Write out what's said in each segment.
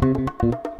Thank you.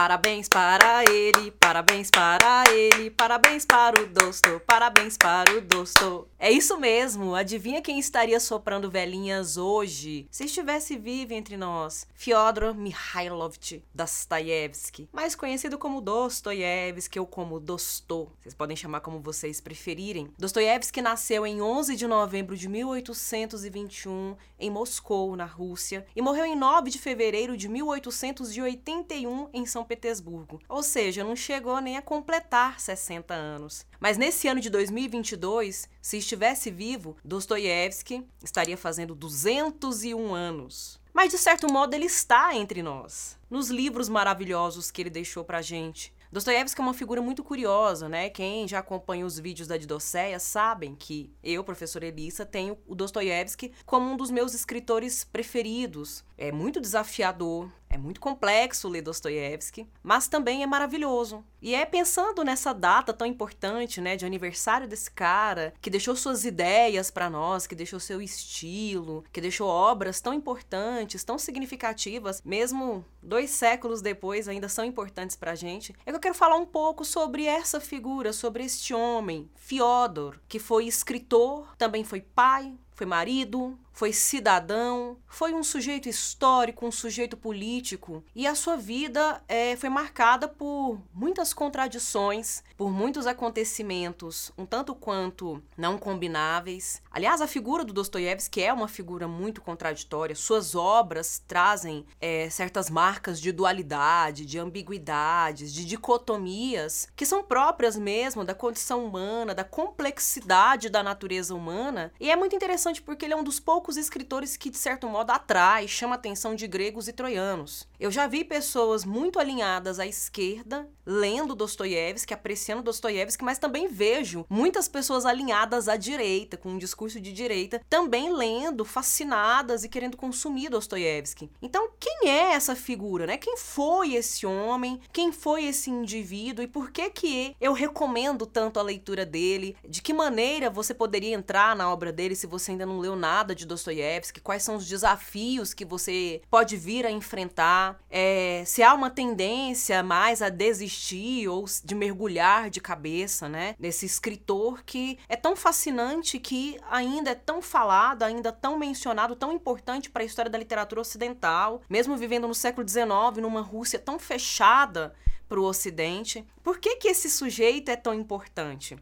Parabéns para ele, parabéns para ele, parabéns para o Dosto, parabéns para o Dosto. É isso mesmo, adivinha quem estaria soprando velhinhas hoje, se estivesse vivo entre nós? Fyodor Mikhailovich Dostoiévski, mais conhecido como Dostoiévski ou como Dostô. Vocês podem chamar como vocês preferirem. Dostoiévski nasceu em 11 de novembro de 1821 em Moscou, na Rússia, e morreu em 9 de fevereiro de 1881 em São Petersburgo. Ou seja, não chegou nem a completar 60 anos. Mas nesse ano de 2022, se estivesse vivo, Dostoiévski estaria fazendo 201 anos. Mas de certo modo ele está entre nós, nos livros maravilhosos que ele deixou pra gente. Dostoiévski é uma figura muito curiosa, né? Quem já acompanha os vídeos da Didocéia sabem que eu, professora Elissa, tenho o Dostoiévski como um dos meus escritores preferidos. É muito desafiador, é muito complexo ler Dostoiévski, mas também é maravilhoso. E é pensando nessa data tão importante, né, de aniversário desse cara, que deixou suas ideias para nós, que deixou seu estilo, que deixou obras tão importantes, tão significativas, mesmo dois séculos depois ainda são importantes pra gente. É que eu quero falar um pouco sobre essa figura, sobre este homem, Fyodor, que foi escritor, também foi pai, foi marido, foi cidadão, foi um sujeito histórico, um sujeito político, e a sua vida é, foi marcada por muitas contradições, por muitos acontecimentos, um tanto quanto não combináveis. Aliás, a figura do Dostoiévski é uma figura muito contraditória. Suas obras trazem é, certas marcas de dualidade, de ambiguidades, de dicotomias, que são próprias mesmo da condição humana, da complexidade da natureza humana. E é muito interessante porque ele é um dos poucos poucos escritores que, de certo modo, atrai, chama a atenção de gregos e troianos. Eu já vi pessoas muito alinhadas à esquerda, lendo Dostoiévski, apreciando Dostoiévski, mas também vejo muitas pessoas alinhadas à direita, com um discurso de direita, também lendo, fascinadas e querendo consumir Dostoiévski. Então, quem é essa figura, né? Quem foi esse homem? Quem foi esse indivíduo? E por que que eu recomendo tanto a leitura dele? De que maneira você poderia entrar na obra dele se você ainda não leu nada de Dostoiévski? Quais são os desafios que você pode vir a enfrentar, é, se há uma tendência mais a desistir ou de mergulhar de cabeça, né? Nesse escritor que é tão fascinante, que ainda é tão falado, ainda tão mencionado, tão importante para a história da literatura ocidental, mesmo vivendo no século XIX, numa Rússia tão fechada para o Ocidente. Por que, que esse sujeito é tão importante?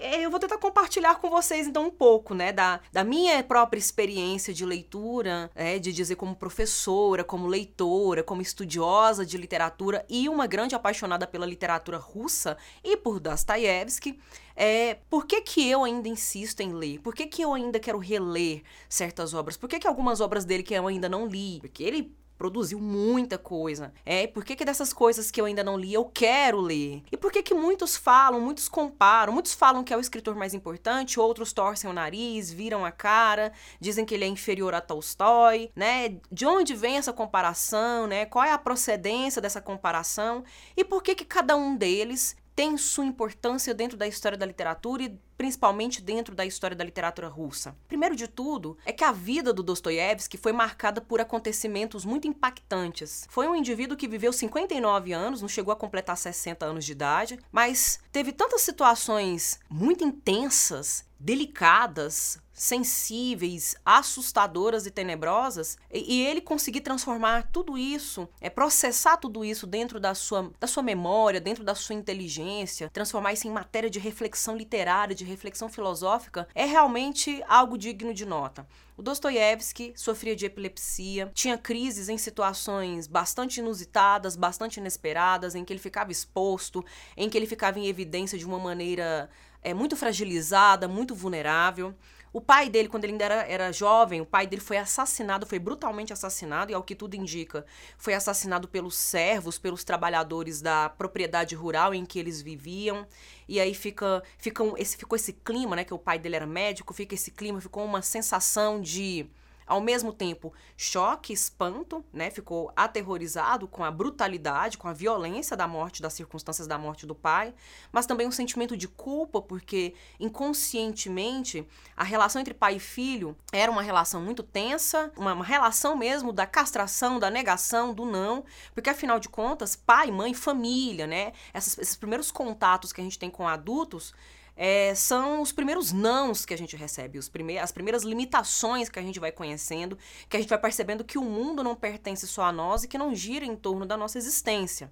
É, eu vou tentar compartilhar com vocês então um pouco, né, da, da minha própria experiência de leitura, é, de dizer como professora, como leitora, como estudiosa de literatura e uma grande apaixonada pela literatura russa e por Dostoiévski. É, por que, que eu ainda insisto em ler? Por que, que eu ainda quero reler certas obras? Por que, que algumas obras dele que eu ainda não li? Porque ele produziu muita coisa. É, por que, que dessas coisas que eu ainda não li eu quero ler? E por que que muitos falam, muitos comparam, muitos falam que é o escritor mais importante, outros torcem o nariz, viram a cara, dizem que ele é inferior a Tolstói, né? De onde vem essa comparação, né? Qual é a procedência dessa comparação? E por que que cada um deles tem sua importância dentro da história da literatura e principalmente dentro da história da literatura russa. Primeiro de tudo, é que a vida do Dostoiévski foi marcada por acontecimentos muito impactantes. Foi um indivíduo que viveu 59 anos, não chegou a completar 60 anos de idade, mas teve tantas situações muito intensas, delicadas, sensíveis, assustadoras e tenebrosas, e, ele conseguir transformar tudo isso, é processar tudo isso dentro da sua, da sua memória, dentro da sua inteligência, transformar isso em matéria de reflexão literária, de reflexão filosófica, é realmente algo digno de nota. O Dostoiévski sofria de epilepsia, tinha crises em situações bastante inusitadas, bastante inesperadas, em que ele ficava exposto, em que ele ficava em evidência de uma maneira é, muito fragilizada, muito vulnerável. O pai dele, quando ele ainda era, era jovem, o pai dele foi assassinado, foi brutalmente assassinado, e ao que tudo indica, foi assassinado pelos servos, pelos trabalhadores da propriedade rural em que eles viviam. E aí fica, fica esse, ficou esse clima, né? Que o pai dele era médico, fica esse clima, ficou uma sensação de ao mesmo tempo choque, espanto, né? Ficou aterrorizado com a brutalidade, com a violência da morte, das circunstâncias da morte do pai, mas também um sentimento de culpa, porque inconscientemente a relação entre pai e filho era uma relação muito tensa, uma, uma relação mesmo da castração, da negação, do não, porque afinal de contas, pai, mãe, família, né? Essas, esses primeiros contatos que a gente tem com adultos é, são os primeiros nãos que a gente recebe, os as primeiras limitações que a gente vai conhecendo, que a gente vai percebendo que o mundo não pertence só a nós e que não gira em torno da nossa existência.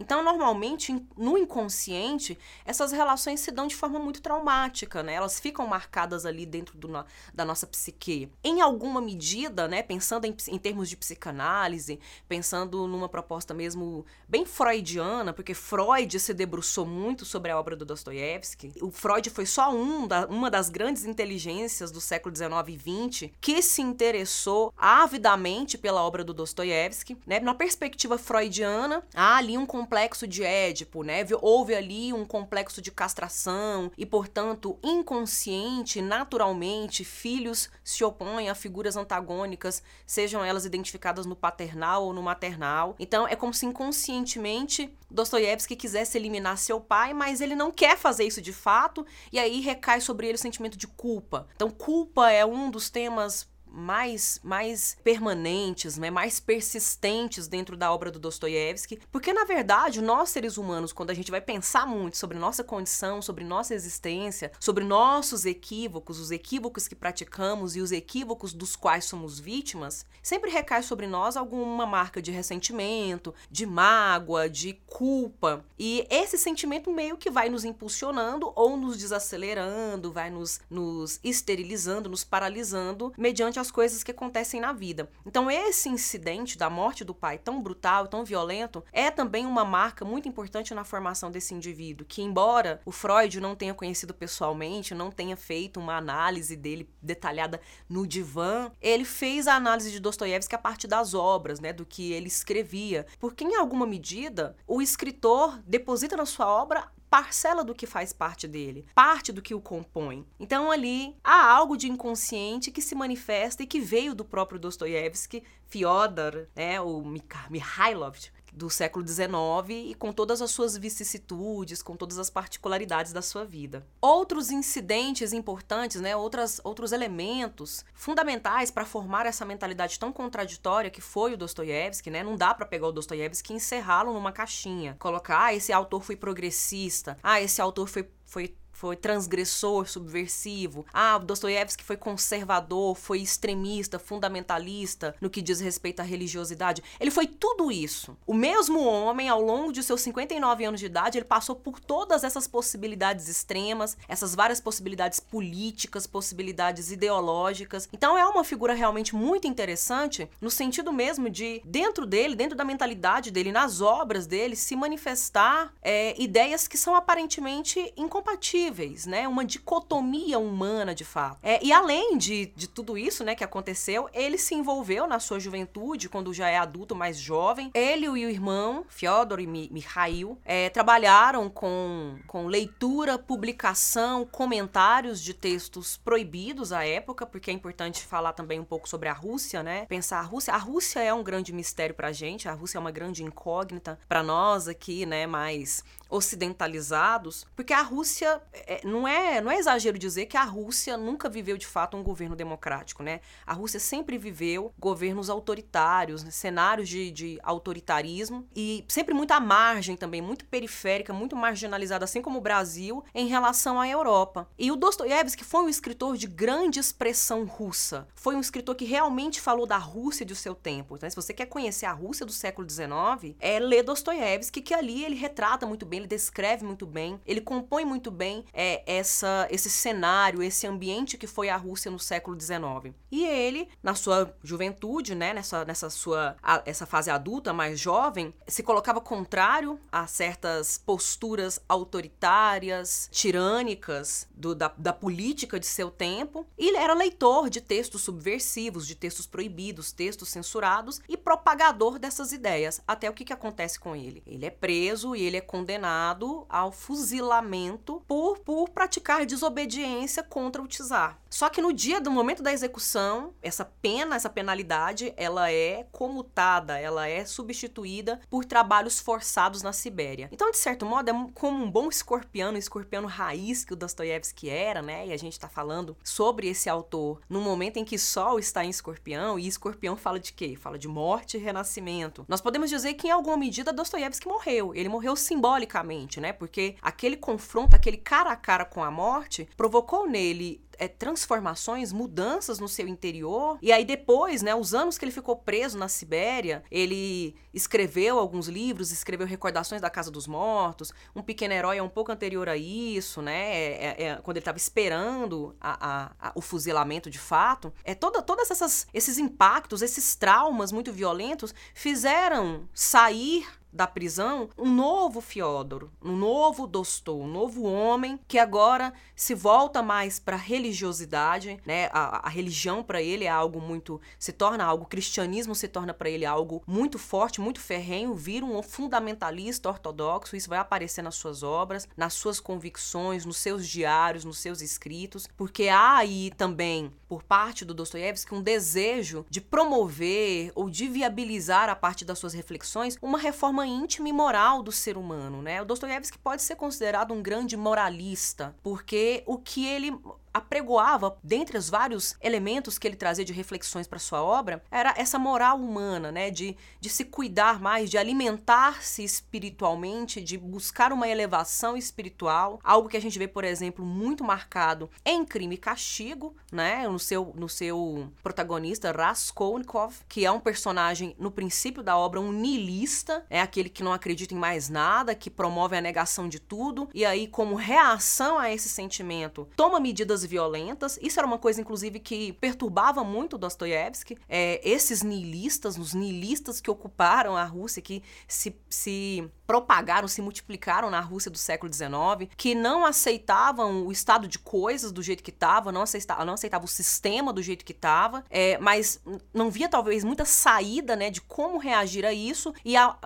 Então, normalmente, no inconsciente, essas relações se dão de forma muito traumática, né? Elas ficam marcadas ali dentro do, da nossa psique. Em alguma medida, né, pensando em, em termos de psicanálise, pensando numa proposta mesmo bem freudiana, porque Freud se debruçou muito sobre a obra do Dostoiévski. O Freud foi só um da, uma das grandes inteligências do século XIX e XX que se interessou avidamente pela obra do Dostoiévski, né? Na perspectiva freudiana, há ali um complexo de Édipo, né? Houve ali um complexo de castração e, portanto, inconsciente, naturalmente, filhos se opõem a figuras antagônicas, sejam elas identificadas no paternal ou no maternal. Então, é como se inconscientemente Dostoiévski quisesse eliminar seu pai, mas ele não quer fazer isso de fato, e aí recai sobre ele o sentimento de culpa. Então, culpa é um dos temas mais, mais permanentes, né, mais persistentes dentro da obra do Dostoiévski, porque na verdade nós seres humanos, quando a gente vai pensar muito sobre nossa condição, sobre nossa existência, sobre nossos equívocos, os equívocos que praticamos e os equívocos dos quais somos vítimas, sempre recai sobre nós alguma marca de ressentimento, de mágoa, de culpa. E esse sentimento meio que vai nos impulsionando ou nos desacelerando, vai nos, nos esterilizando, nos paralisando mediante as coisas que acontecem na vida. Então, esse incidente da morte do pai, tão brutal, tão violento, é também uma marca muito importante na formação desse indivíduo, que embora o Freud não tenha conhecido pessoalmente, não tenha feito uma análise dele detalhada no divã, ele fez a análise de Dostoiévski a partir das obras, né, do que ele escrevia, porque em alguma medida o escritor deposita na sua obra parcela do que faz parte dele, parte do que o compõe. Então ali há algo de inconsciente que se manifesta e que veio do próprio Dostoiévski, Fyodor, né, o Mikhailov, do século XIX e com todas as suas vicissitudes, com todas as particularidades da sua vida. Outros incidentes importantes, né, outras, outros elementos fundamentais para formar essa mentalidade tão contraditória que foi o Dostoiévski, né? Não dá para pegar o Dostoiévski e encerrá-lo numa caixinha, colocar, ah, esse autor foi progressista, ah, esse autor foi foi foi transgressor, subversivo. Ah, Dostoiévski foi conservador, foi extremista, fundamentalista no que diz respeito à religiosidade. Ele foi tudo isso. O mesmo homem, ao longo de seus 59 anos de idade, ele passou por todas essas possibilidades extremas, essas várias possibilidades políticas, possibilidades ideológicas. Então é uma figura realmente muito interessante no sentido mesmo de, dentro dele, dentro da mentalidade dele, nas obras dele, se manifestar é, ideias que são aparentemente incompatíveis possíveis, né? Uma dicotomia humana de fato. É, e além de, de tudo isso, né, que aconteceu, ele se envolveu na sua juventude, quando já é adulto, mais jovem. Ele e o irmão, Fyodor e Mikhail, é, trabalharam com, com leitura, publicação, comentários de textos proibidos à época, porque é importante falar também um pouco sobre a Rússia, né? Pensar a Rússia. A Rússia é um grande mistério pra gente, a Rússia é uma grande incógnita para nós aqui, né, mais ocidentalizados, porque a Rússia é, não é não é exagero dizer que a Rússia nunca viveu de fato um governo democrático, né? A Rússia sempre viveu governos autoritários, né? cenários de, de autoritarismo e sempre muito à margem também, muito periférica, muito marginalizada, assim como o Brasil, em relação à Europa. E o Dostoiévski foi um escritor de grande expressão russa. Foi um escritor que realmente falou da Rússia do seu tempo. Então, se você quer conhecer a Rússia do século XIX, é ler Dostoiévski, que ali ele retrata muito bem ele descreve muito bem, ele compõe muito bem é, essa, esse cenário, esse ambiente que foi a Rússia no século XIX. E ele, na sua juventude, né, nessa, nessa sua a, essa fase adulta, mais jovem, se colocava contrário a certas posturas autoritárias, tirânicas do, da, da política de seu tempo, ele era leitor de textos subversivos, de textos proibidos, textos censurados e propagador dessas ideias. Até o que, que acontece com ele? Ele é preso e ele é condenado condenado ao fuzilamento por, por praticar desobediência contra o czar. Só que no dia do momento da execução, essa pena, essa penalidade, ela é comutada, ela é substituída por trabalhos forçados na Sibéria. Então, de certo modo, é como um bom escorpiano, escorpiano raiz que o Dostoiévski era, né? E a gente está falando sobre esse autor no momento em que Sol está em escorpião, e escorpião fala de quê? Fala de morte e renascimento. Nós podemos dizer que, em alguma medida, Dostoiévski morreu. Ele morreu simbolicamente, né? Porque aquele confronto, aquele cara a cara com a morte, provocou nele é, transformações, mudanças no seu interior. E aí depois, né, os anos que ele ficou preso na Sibéria, ele escreveu alguns livros, escreveu Recordações da Casa dos Mortos, Um Pequeno Herói é um pouco anterior a isso, né, é, é, é quando ele estava esperando a, a, a, o fuzilamento de fato. É toda, todas essas esses impactos, esses traumas muito violentos fizeram sair da prisão um novo Fiódoro, um novo Dostou, um novo homem que agora se volta mais para a religiosidade, né? A, a religião para ele é algo muito se torna algo, o cristianismo se torna para ele algo muito forte, muito ferrenho, vira um fundamentalista ortodoxo, isso vai aparecer nas suas obras, nas suas convicções, nos seus diários, nos seus escritos, porque há aí também por parte do Dostoiévski um desejo de promover ou de viabilizar a partir das suas reflexões uma reforma forma íntima e moral do ser humano, né? O Dostoiévski pode ser considerado um grande moralista, porque o que ele apregoava, dentre os vários elementos que ele trazia de reflexões para sua obra, era essa moral humana, né, de, de se cuidar mais, de alimentar-se espiritualmente, de buscar uma elevação espiritual, algo que a gente vê, por exemplo, muito marcado em Crime e Castigo, né, no seu, no seu protagonista Raskolnikov, que é um personagem no princípio da obra um niilista, é aquele que não acredita em mais nada, que promove a negação de tudo, e aí como reação a esse sentimento, toma medidas violentas. Isso era uma coisa, inclusive, que perturbava muito Dostoiévski. É, esses niilistas, os niilistas que ocuparam a Rússia, que se, se propagaram, se multiplicaram na Rússia do século XIX, que não aceitavam o estado de coisas do jeito que estava, não aceitavam, não aceitavam o sistema do jeito que estava, é, mas não via talvez muita saída né, de como reagir a isso, e a,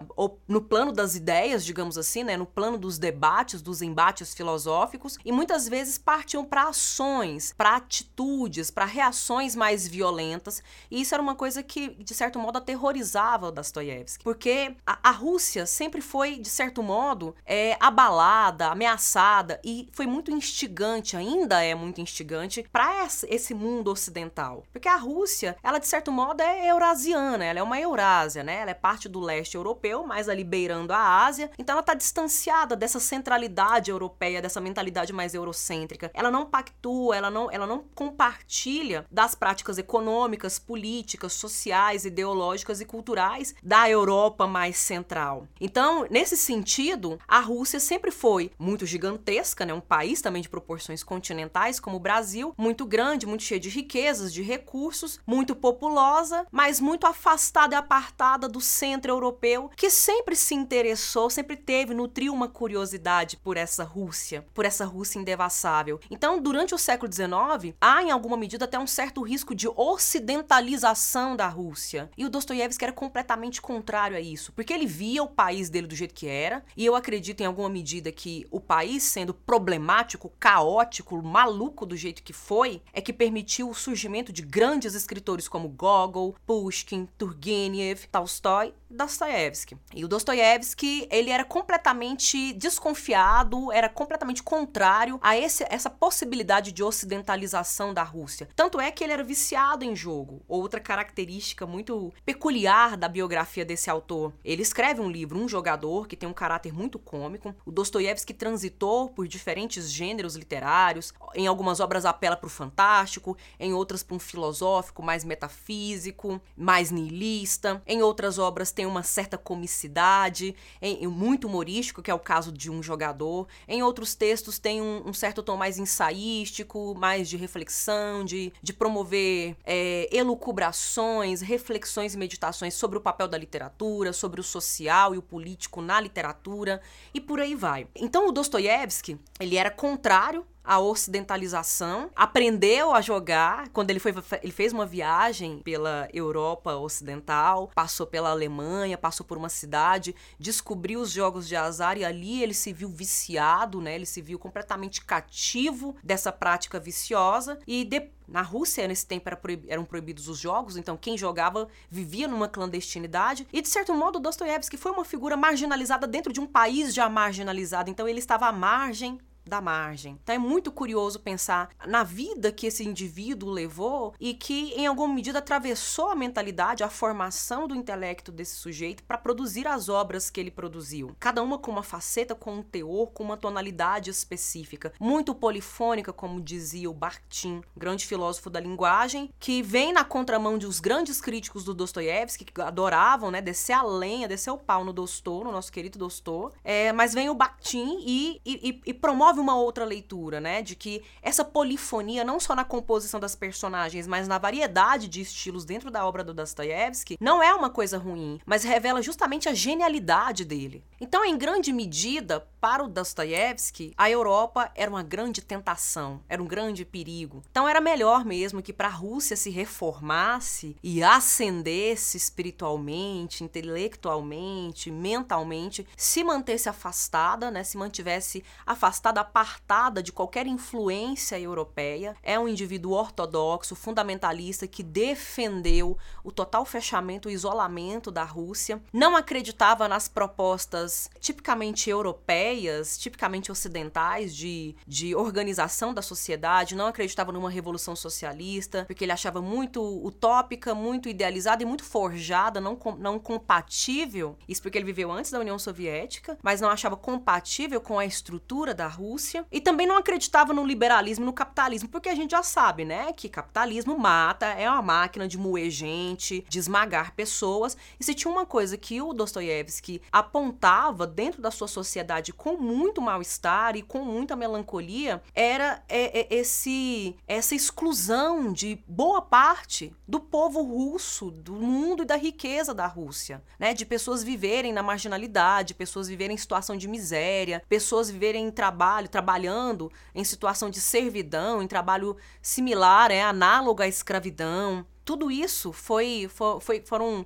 no plano das ideias, digamos assim, né, no plano dos debates, dos embates filosóficos, e muitas vezes partiam para ações, para atitudes, para reações mais violentas, e isso era uma coisa que, de certo modo, aterrorizava o Dostoiévski, porque a, a Rússia sempre foi de certo modo, é, abalada, ameaçada e foi muito instigante, ainda é muito instigante para esse mundo ocidental. Porque a Rússia, ela de certo modo é eurasiana, ela é uma Eurásia, né? Ela é parte do leste europeu, mais ali beirando a Ásia. Então ela está distanciada dessa centralidade europeia, dessa mentalidade mais eurocêntrica. Ela não pactua, ela não, ela não compartilha das práticas econômicas, políticas, sociais, ideológicas e culturais da Europa mais central. Então, nesse Nesse sentido, a Rússia sempre foi muito gigantesca, né? um país também de proporções continentais, como o Brasil, muito grande, muito cheio de riquezas, de recursos, muito populosa, mas muito afastada e apartada do centro europeu, que sempre se interessou, sempre teve, nutriu uma curiosidade por essa Rússia, por essa Rússia indevassável. Então, durante o século XIX, há em alguma medida até um certo risco de ocidentalização da Rússia. E o Dostoiévski era completamente contrário a isso, porque ele via o país dele do jeito que era, e eu acredito em alguma medida que o país sendo problemático, caótico, maluco do jeito que foi, é que permitiu o surgimento de grandes escritores como Gogol, Pushkin, Turgenev, Tolstói Dostoiévski. E o Dostoiévski, ele era completamente desconfiado, era completamente contrário a esse, essa possibilidade de ocidentalização da Rússia. Tanto é que ele era viciado em jogo. Outra característica muito peculiar da biografia desse autor. Ele escreve um livro, Um Jogador, que tem um caráter muito cômico. O Dostoiévski transitou por diferentes gêneros literários. Em algumas obras apela para o fantástico, em outras para um filosófico mais metafísico, mais niilista. Em outras obras tem tem uma certa comicidade, em, muito humorístico, que é o caso de um jogador. Em outros textos tem um, um certo tom mais ensaístico, mais de reflexão, de, de promover é, elucubrações, reflexões e meditações sobre o papel da literatura, sobre o social e o político na literatura, e por aí vai. Então o Dostoiévski, ele era contrário a ocidentalização, aprendeu a jogar. Quando ele foi, ele fez uma viagem pela Europa Ocidental, passou pela Alemanha, passou por uma cidade, descobriu os jogos de azar e ali ele se viu viciado, né? Ele se viu completamente cativo dessa prática viciosa e de, na Rússia, nesse tempo, era proib... eram proibidos os jogos, então quem jogava vivia numa clandestinidade. E, de certo modo, Dostoiévski foi uma figura marginalizada dentro de um país já marginalizado, então ele estava à margem da margem. Então é muito curioso pensar na vida que esse indivíduo levou e que em alguma medida atravessou a mentalidade, a formação do intelecto desse sujeito para produzir as obras que ele produziu. Cada uma com uma faceta, com um teor, com uma tonalidade específica, muito polifônica, como dizia o Bakhtin, grande filósofo da linguagem, que vem na contramão de os grandes críticos do Dostoiévski que adoravam, né, descer a lenha, descer o pau no Dostô, no nosso querido Dostô. É, mas vem o Bakhtin e, e, e promove promove uma outra leitura, né? De que essa polifonia, não só na composição das personagens, mas na variedade de estilos dentro da obra do Dostoiévski, não é uma coisa ruim, mas revela justamente a genialidade dele. Então, em grande medida, para o Dostoiévski, a Europa era uma grande tentação, era um grande perigo. Então, era melhor mesmo que para a Rússia se reformasse e ascendesse espiritualmente, intelectualmente, mentalmente, se mantesse afastada, né? Se mantivesse afastada apartada de qualquer influência europeia. É um indivíduo ortodoxo, fundamentalista, que defendeu o total fechamento, o isolamento da Rússia. Não acreditava nas propostas tipicamente europeias, tipicamente ocidentais, de, de organização da sociedade. Não acreditava numa revolução socialista, porque ele achava muito utópica, muito idealizada e muito forjada, não, não compatível. Isso porque ele viveu antes da União Soviética, mas não achava compatível com a estrutura da Rússia e também não acreditava no liberalismo, no capitalismo, porque a gente já sabe, né, que capitalismo mata, é uma máquina de moer gente, de esmagar pessoas. E se tinha uma coisa que o Dostoiévski apontava dentro da sua sociedade com muito mal-estar e com muita melancolia, era é, é, esse essa exclusão de boa parte do povo russo, do mundo e da riqueza da Rússia, né, de pessoas viverem na marginalidade, pessoas viverem em situação de miséria, pessoas viverem em trabalho trabalhando em situação de servidão, em trabalho similar, é análogo à escravidão. Tudo isso foi, foi, foram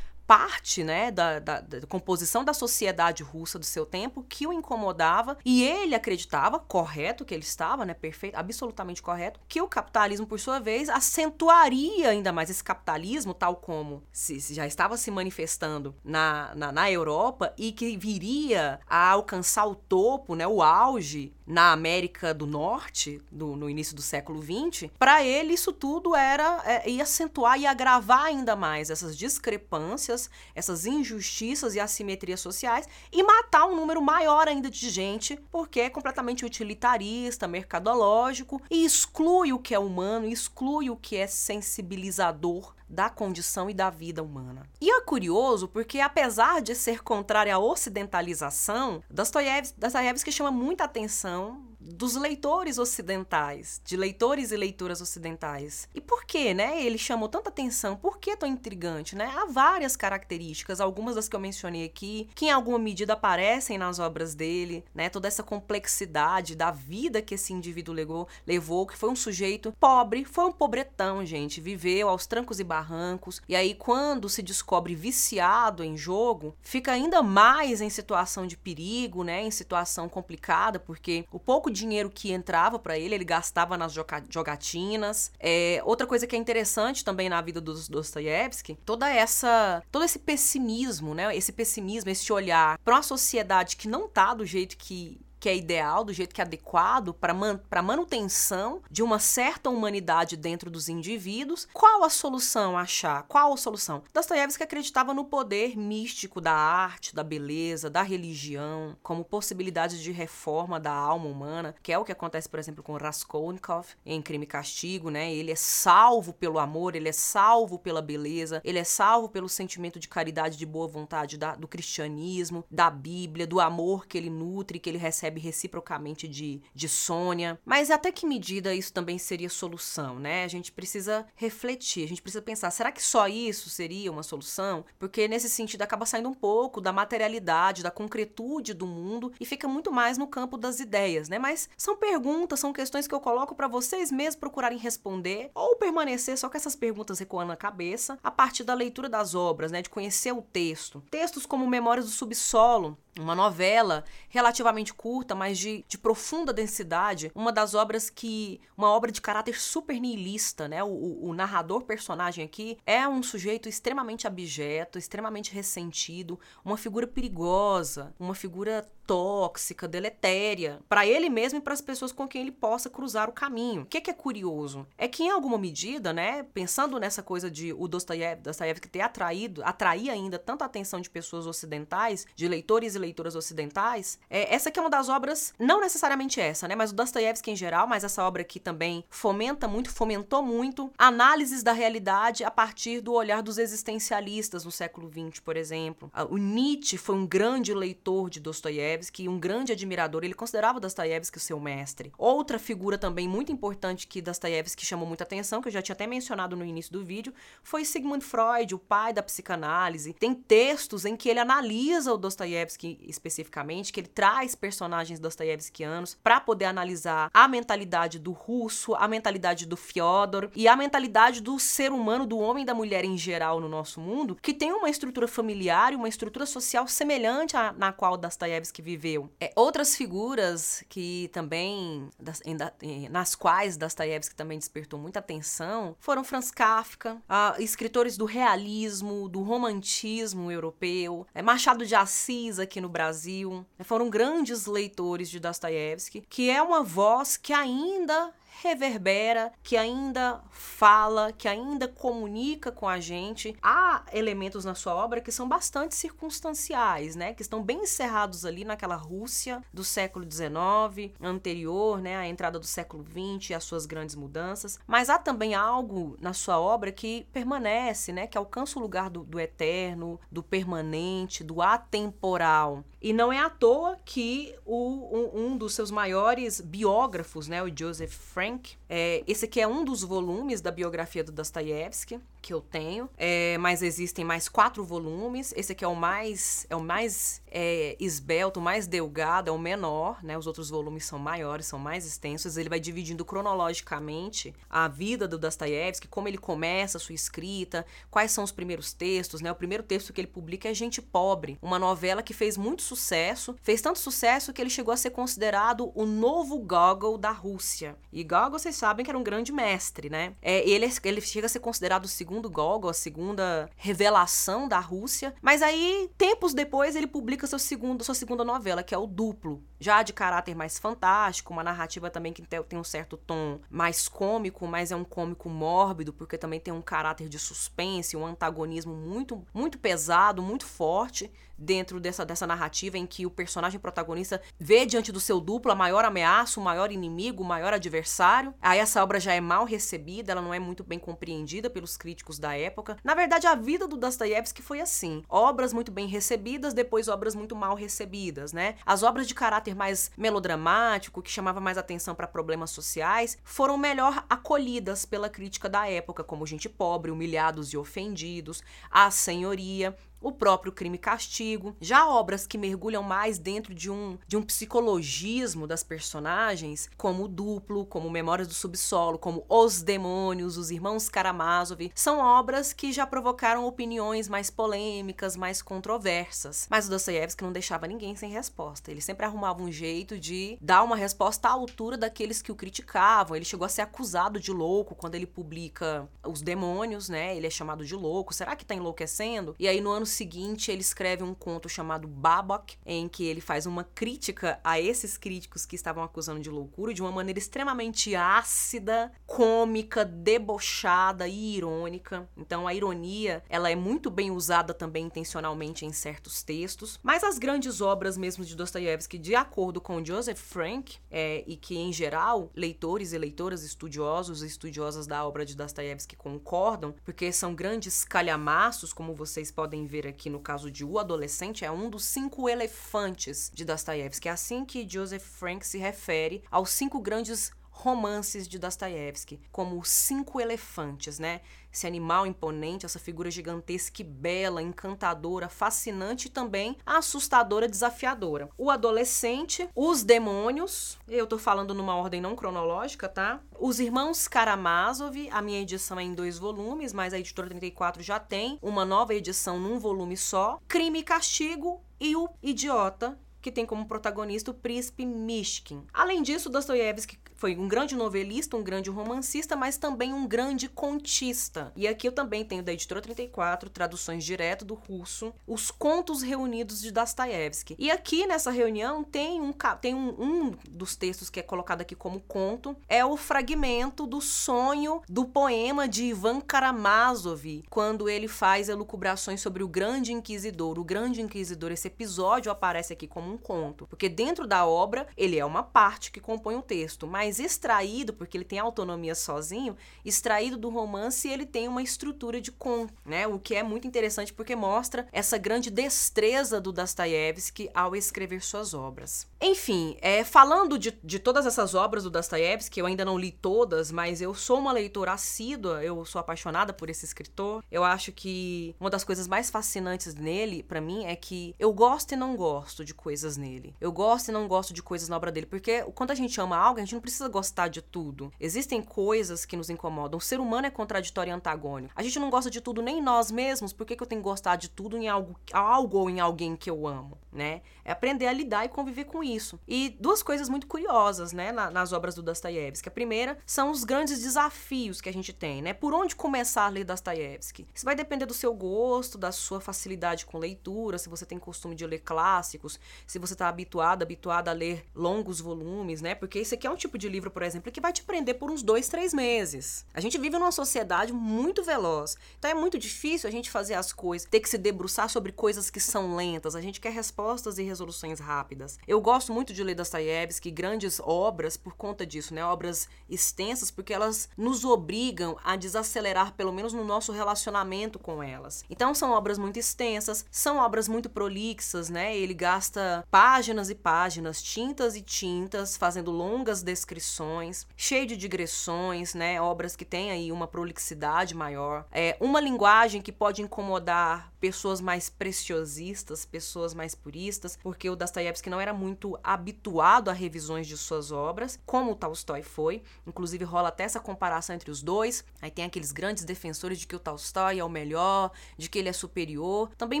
parte né, da, da, da, composição da sociedade russa do seu tempo que o incomodava e ele acreditava, correto que ele estava, né, perfeito, absolutamente correto, que o capitalismo, por sua vez, acentuaria ainda mais esse capitalismo, tal como se, se já estava se manifestando na, na, na, Europa e que viria a alcançar o topo, né, o auge na América do Norte, do, no início do século XX, para ele isso tudo era é, ia acentuar e agravar ainda mais essas discrepâncias essas injustiças e assimetrias sociais e matar um número maior ainda de gente, porque é completamente utilitarista, mercadológico e exclui o que é humano, exclui o que é sensibilizador da condição e da vida humana. E é curioso porque, apesar de ser contrário à ocidentalização, Dostoiévski chama muita atenção dos leitores ocidentais, de leitores e leitoras ocidentais. E por que, né? Ele chamou tanta atenção, por que tão intrigante, né? Há várias características, algumas das que eu mencionei aqui, que em alguma medida aparecem nas obras dele, né? Toda essa complexidade da vida que esse indivíduo levou, levou que foi um sujeito pobre, foi um pobretão, gente, viveu aos trancos e barrancos. E aí quando se descobre viciado em jogo, fica ainda mais em situação de perigo, né? Em situação complicada, porque o pouco dinheiro que entrava para ele, ele gastava nas jogatinas. É, outra coisa que é interessante também na vida do Dostoiévski, toda essa, todo esse pessimismo, né? Esse pessimismo, esse olhar para uma sociedade que não tá do jeito que que é ideal, do jeito que é adequado para man manutenção de uma certa humanidade dentro dos indivíduos. Qual a solução achar? Qual a solução? Dostoiévski acreditava no poder místico da arte, da beleza, da religião, como possibilidade de reforma da alma humana, que é o que acontece, por exemplo, com Raskolnikov em Crime e Castigo, né? Ele é salvo pelo amor, ele é salvo pela beleza, ele é salvo pelo sentimento de caridade, de boa vontade da, do cristianismo, da Bíblia, do amor que ele nutre, que ele recebe recebe reciprocamente de, de Sônia. Mas até que medida isso também seria solução, né? A gente precisa refletir, a gente precisa pensar, será que só isso seria uma solução? Porque nesse sentido acaba saindo um pouco da materialidade, da concretude do mundo e fica muito mais no campo das ideias, né? Mas são perguntas, são questões que eu coloco para vocês mesmos procurarem responder ou permanecer só com essas perguntas ecoando na cabeça a partir da leitura das obras, né? De conhecer o texto. Textos como Memórias do Subsolo, uma novela relativamente curta, mas de, de profunda densidade, uma das obras que. uma obra de caráter super nihilista, né? O, o, narrador personagem aqui é um sujeito extremamente abjeto, extremamente ressentido, uma figura perigosa, uma figura tóxica, deletéria, para ele mesmo e para as pessoas com quem ele possa cruzar o caminho. O que, que, é curioso? É que, em alguma medida, né, pensando nessa coisa de o Dostoiévski ter atraído, atrair ainda tanta atenção de pessoas ocidentais, de leitores e leitoras ocidentais, é, essa aqui é uma das obras, não necessariamente essa, né, mas o Dostoiévski em geral, mas essa obra aqui também fomenta muito, fomentou muito análises da realidade a partir do olhar dos existencialistas no século XX, por exemplo. O Nietzsche foi um grande leitor de Dostoiévski, um grande admirador, ele considerava Dostoiévski o seu mestre. Outra figura também muito importante que Dostoiévski chamou muita atenção, que eu já tinha até mencionado no início do vídeo, foi Sigmund Freud, o pai da psicanálise. Tem textos em que ele analisa o Dostoiévski especificamente, que ele traz personagens dostoiévskianos para poder analisar a mentalidade do russo, a mentalidade do Fyodor e a mentalidade do ser humano, do homem e da mulher em geral no nosso mundo, que tem uma estrutura familiar e uma estrutura social semelhante à na qual Dostoiévski viveu. É, outras figuras que também, das, em, nas quais Dostoiévski também despertou muita atenção, foram Franz Kafka, escritores do realismo, do romantismo europeu, é, Machado de Assis aqui no Brasil, né, foram grandes leitores de Dostoiévski, que é uma voz que ainda reverbera, que ainda fala, que ainda comunica com a gente. Há elementos na sua obra que são bastante circunstanciais, né? Que estão bem encerrados ali naquela Rússia do século XIX, anterior, né? A entrada do século XX e as suas grandes mudanças. Mas há também algo na sua obra que permanece, né? Que alcança o lugar do, do eterno, do permanente, do atemporal. E não é à toa que o, um, um dos seus maiores biógrafos, né? O Joseph Frank, Frank. É, esse aqui é um dos volumes da biografia do Dostoiévski que eu tenho, é, mas existem mais quatro volumes. Esse aqui é o mais é o mais é, esbelto, mais delgado, é o menor, né? Os outros volumes são maiores, são mais extensos. Ele vai dividindo cronologicamente a vida do Dostoiévski, como ele começa a sua escrita, quais são os primeiros textos, né? O primeiro texto que ele publica é Gente Pobre, uma novela que fez muito sucesso, fez tanto sucesso que ele chegou a ser considerado o novo Gogol da Rússia. E Gogol, vocês sabem que era um grande mestre, né? É, ele, ele chega a ser considerado o segundo segundo Gogol, a segunda revelação da Rússia. Mas aí, tempos depois, ele publica seu segundo, sua segunda novela, que é o Duplo, já de caráter mais fantástico, uma narrativa também que tem um certo tom mais cômico, mas é um cômico mórbido, porque também tem um caráter de suspense, um antagonismo muito, muito pesado, muito forte dentro dessa, dessa narrativa em que o personagem protagonista vê diante do seu duplo a maior ameaça, o maior inimigo, o maior adversário. Aí essa obra já é mal recebida, ela não é muito bem compreendida pelos críticos da época. Na verdade, a vida do Dostoiévski foi assim: obras muito bem recebidas, depois obras muito mal recebidas, né? As obras de caráter mais melodramático, que chamava mais atenção para problemas sociais, foram melhor acolhidas pela crítica da época, como Gente Pobre, Humilhados e Ofendidos, A Senhoria o próprio crime castigo. Já obras que mergulham mais dentro de um, de um psicologismo das personagens, como o Duplo, como Memórias do Subsolo, como Os Demônios, Os Irmãos Karamazov, são obras que já provocaram opiniões mais polêmicas, mais controversas. Mas o Dostoiévski não deixava ninguém sem resposta. Ele sempre arrumava um jeito de dar uma resposta à altura daqueles que o criticavam. Ele chegou a ser acusado de louco quando ele publica Os Demônios, né? Ele é chamado de louco. Será que tá enlouquecendo? E aí no ano seguinte, ele escreve um conto chamado Babok, em que ele faz uma crítica a esses críticos que estavam acusando de loucura de uma maneira extremamente ácida, cômica, debochada e irônica. Então a ironia, ela é muito bem usada também intencionalmente em certos textos, mas as grandes obras mesmo de Dostoiévski, de acordo com Joseph Frank, é, e que em geral leitores e leitoras estudiosos e estudiosas da obra de Dostoiévski concordam, porque são grandes calhamaços, como vocês podem ver ver aqui no caso de O Adolescente é um dos cinco elefantes de Dostoiévski. É assim que Joseph Frank se refere aos cinco grandes romances de Dostoiévski, como os cinco elefantes, né? esse animal imponente, essa figura gigantesca, bela, encantadora, fascinante e também assustadora, desafiadora. O adolescente, os demônios, eu tô falando numa ordem não cronológica, tá? Os irmãos Karamazov, a minha edição é em dois volumes, mas a editora 34 já tem uma nova edição num volume só. Crime e Castigo e o Idiota, que tem como protagonista o príncipe Mishkin. Além disso, Dostoiévski foi um grande novelista, um grande romancista, mas também um grande contista. E aqui eu também tenho da editora 34, traduções direto do russo, os contos reunidos de Dostoiévski. E aqui nessa reunião tem um tem um, um dos textos que é colocado aqui como conto, é o fragmento do sonho do poema de Ivan Karamazov, quando ele faz elucubrações sobre o grande inquisidor. O grande inquisidor, esse episódio aparece aqui como um conto, porque dentro da obra ele é uma parte que compõe o texto, mas extraído, porque ele tem autonomia sozinho, extraído do romance, ele tem uma estrutura de conto, né? O que é muito interessante porque mostra essa grande destreza do Dostoiévski ao escrever suas obras. Enfim, é, falando de, de todas essas obras do Dostoiévski, eu ainda não li todas, mas eu sou uma leitora assídua, eu sou apaixonada por esse escritor. Eu acho que uma das coisas mais fascinantes nele, para mim, é que eu gosto e não gosto de coisas nele. Eu gosto e não gosto de coisas na obra dele, porque quando a gente ama algo, a gente não precisa gostar de tudo. Existem coisas que nos incomodam. O ser humano é contraditório e antagônico. A gente não gosta de tudo nem nós mesmos, por que, que eu tenho que gostar de tudo em algo, algo ou em alguém que eu amo, né? É aprender a lidar e conviver com isso. E duas coisas muito curiosas, né, na, nas obras do Dostoiévski. A primeira são os grandes desafios que a gente tem, né? Por onde começar a ler Dostoiévski? Isso vai depender do seu gosto, da sua facilidade com leitura, se você tem costume de ler clássicos, se você está habituado, habituada a ler longos volumes, né? Porque esse aqui é um tipo de livro, por exemplo, que vai te prender por uns dois, três meses. A gente vive numa sociedade muito veloz, então é muito difícil a gente fazer as coisas, ter que se debruçar sobre coisas que são lentas. A gente quer respostas e resoluções rápidas. Eu gosto muito de ler Dostoiévski, grandes obras por conta disso, né? Obras extensas, porque elas nos obrigam a desacelerar, pelo menos no nosso relacionamento com elas. Então são obras muito extensas, são obras muito prolixas, né? Ele gasta páginas e páginas, tintas e tintas, fazendo longas descrições, cheio de digressões, né? Obras que têm aí uma prolixidade maior. É uma linguagem que pode incomodar pessoas mais preciosistas, pessoas mais puristas, porque o Dostoiévski não era muito habituado a revisões de suas obras, como o Tolstói foi. Inclusive rola até essa comparação entre os dois. Aí tem aqueles grandes defensores de que o Tolstói é o melhor, de que ele é superior. Também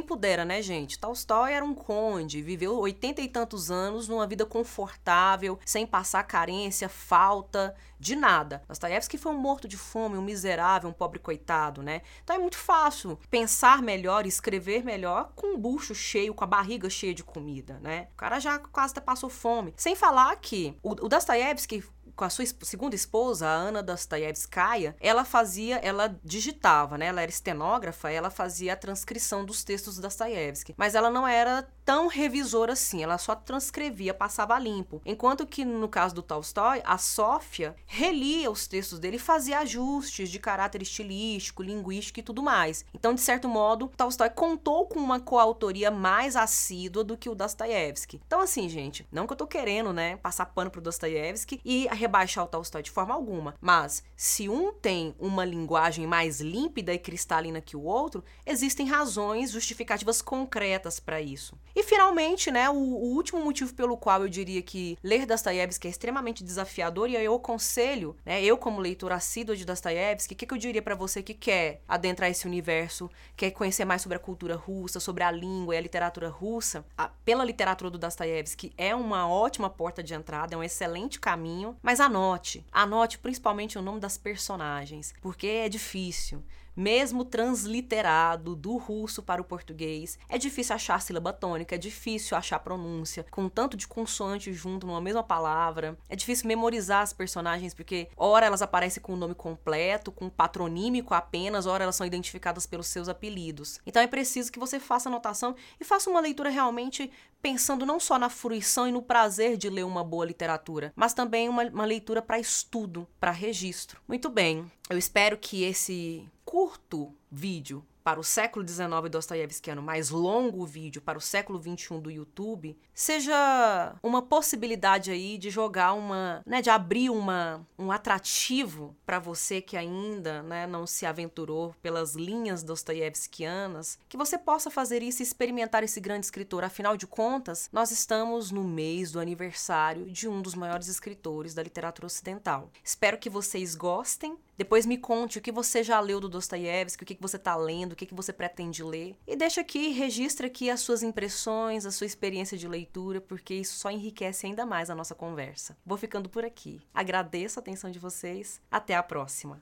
pudera, né, gente? Tolstói era um conde, viveu oitenta e tantos anos numa vida confortável, sem passar carência, falta de nada. Dostoiévski foi um morto de fome, um miserável, um pobre coitado, né? Então é muito fácil pensar melhor, escrever melhor com o bucho cheio, com a barriga cheia de comida, né? O cara já quase até passou fome. Sem falar que o, o Dostoiévski com a sua segunda esposa, a Ana Dostoiévskaya, ela fazia, ela digitava, né? Ela era estenógrafa, ela fazia a transcrição dos textos do Dostoiévski. Mas ela não era tão revisora assim, ela só transcrevia, passava limpo. Enquanto que no caso do Tolstói, a Sófia relia os textos dele e fazia ajustes de caráter estilístico, linguístico e tudo mais. Então, de certo modo, Tolstói contou com uma coautoria mais assídua do que o Dostoiévski. Então, assim, gente, não que eu tô querendo, né, passar pano pro Dostoiévski e rebaixar o Tolstói de forma alguma, mas se um tem uma linguagem mais límpida e cristalina que o outro, existem razões justificativas concretas para isso. E finalmente, né, o, o, último motivo pelo qual eu diria que ler Dostoiévski é extremamente desafiador, e eu aconselho, né, eu como leitor assíduo de Dostoiévski, o que, que eu diria para você que quer adentrar esse universo, quer conhecer mais sobre a cultura russa, sobre a língua e a literatura russa, a, pela literatura do Dostoiévski é uma ótima porta de entrada, é um excelente caminho, mas anote, anote principalmente o nome das personagens, porque é difícil mesmo transliterado do russo para o português. É difícil achar sílaba tônica, é difícil achar pronúncia, com tanto de consoante junto numa mesma palavra. É difícil memorizar as personagens, porque ora elas aparecem com o nome completo, com patronímico apenas, ora elas são identificadas pelos seus apelidos. Então é preciso que você faça anotação e faça uma leitura realmente pensando não só na fruição e no prazer de ler uma boa literatura, mas também uma, uma leitura para estudo, para registro. Muito bem, eu espero que esse curto vídeo para o século XIX dostoiévskiano mais longo vídeo para o século XXI do YouTube, seja uma possibilidade aí de jogar uma, né, de abrir uma, um atrativo para você que ainda, né, não se aventurou pelas linhas dostoiévskianas, que você possa fazer isso e experimentar esse grande escritor. Afinal de contas, nós estamos no mês do aniversário de um dos maiores escritores da literatura ocidental. Espero que vocês gostem. Depois me conte o que você já leu do Dostoiévski, o que você está lendo, o que você pretende ler. E deixa aqui, registra aqui as suas impressões, a sua experiência de leitura, porque isso só enriquece ainda mais a nossa conversa. Vou ficando por aqui. Agradeço a atenção de vocês. Até a próxima.